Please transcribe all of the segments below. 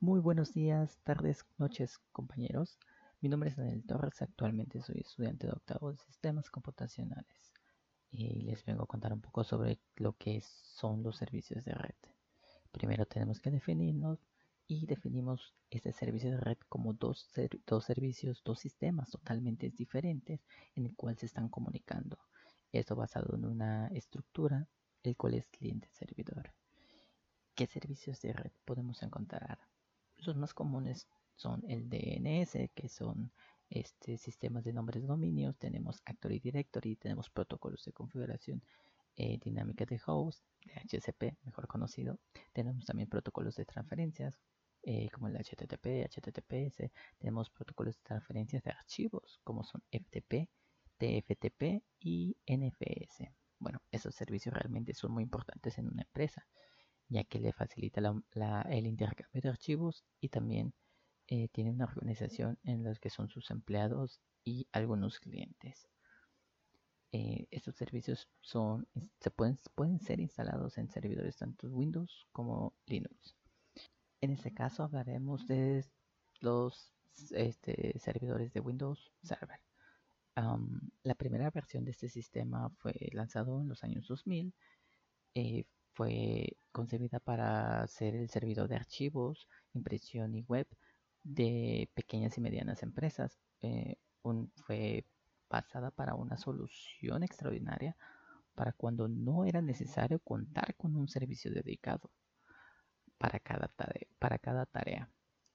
Muy buenos días, tardes, noches, compañeros. Mi nombre es Daniel Torres, actualmente soy estudiante de octavo de sistemas computacionales y les vengo a contar un poco sobre lo que son los servicios de red. Primero tenemos que definirnos y definimos este servicio de red como dos, dos servicios, dos sistemas totalmente diferentes en el cual se están comunicando. Esto basado en una estructura, el cual es cliente-servidor. ¿Qué servicios de red podemos encontrar? Los más comunes son el DNS, que son este, sistemas de nombres dominios, tenemos Actory Directory, tenemos protocolos de configuración eh, dinámica de host, de HCP, mejor conocido. Tenemos también protocolos de transferencias, eh, como el HTTP, HTTPS. Tenemos protocolos de transferencias de archivos, como son FTP, TFTP y NFS. Bueno, esos servicios realmente son muy importantes en una empresa ya que le facilita el intercambio de archivos y también eh, tiene una organización en la que son sus empleados y algunos clientes. Eh, estos servicios son, se pueden, pueden ser instalados en servidores tanto Windows como Linux. En este caso hablaremos de los este, servidores de Windows Server. la primera versión de este sistema fue lanzado en los años 2000. Eh, fue concebida para ser el servidor de archivos, impresión y web de pequeñas y medianas empresas. Eh, fue basada para una solución extraordinaria para cuando no era necesario contar con un servicio dedicado para cada tarea,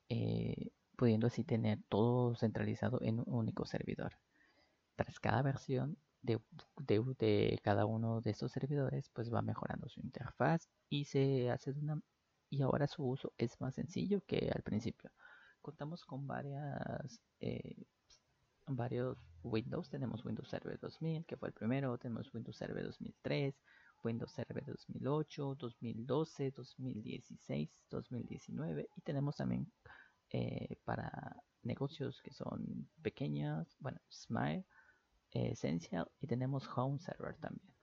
eh, pudiendo así tener todo centralizado en un único servidor. Tras cada versión, de, cada uno de estos servidores pues va mejorando su interfaz y se hace de una y ahora su uso es más sencillo que al principio. Contamos con varias eh, varios Windows. Tenemos Windows Server 2000 que fue el primero. Tenemos Windows Server 2003 Windows Server 2008 2012 2016 2019 y tenemos también eh, para negocios que son pequeñas bueno Smile Essential y tenemos Home Server también.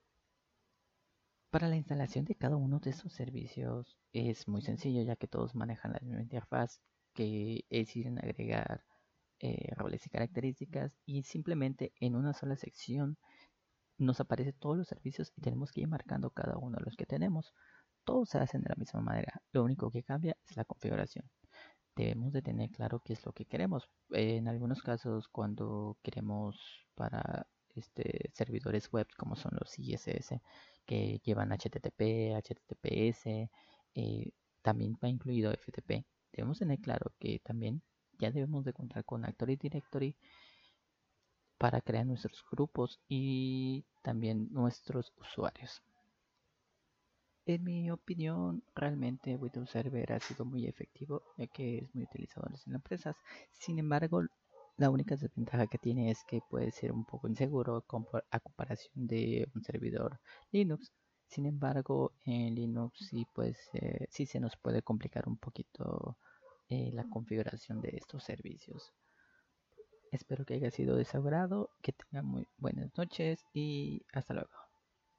Para la instalación de cada uno de estos servicios es muy sencillo ya que todos manejan la misma interfaz que es ir en agregar eh, roles y características y simplemente en una sola sección nos aparecen todos los servicios y tenemos que ir marcando cada uno de los que tenemos. Todos se hacen de la misma manera, lo único que cambia es la configuración debemos de tener claro qué es lo que queremos. En algunos casos, cuando queremos para este, servidores web como son los ISS que llevan HTTP, HTTPS, eh, también va incluido FTP. Debemos tener claro que también ya debemos de contar con Actory Directory para crear nuestros grupos y también nuestros usuarios. En mi opinión, realmente Windows Server ha sido muy efectivo, ya que es muy utilizado en las empresas. Sin embargo, la única desventaja que tiene es que puede ser un poco inseguro a comparación de un servidor Linux. Sin embargo, en Linux sí, pues, sí se nos puede complicar un poquito eh, la configuración de estos servicios. Espero que haya sido de que tengan muy buenas noches y hasta luego.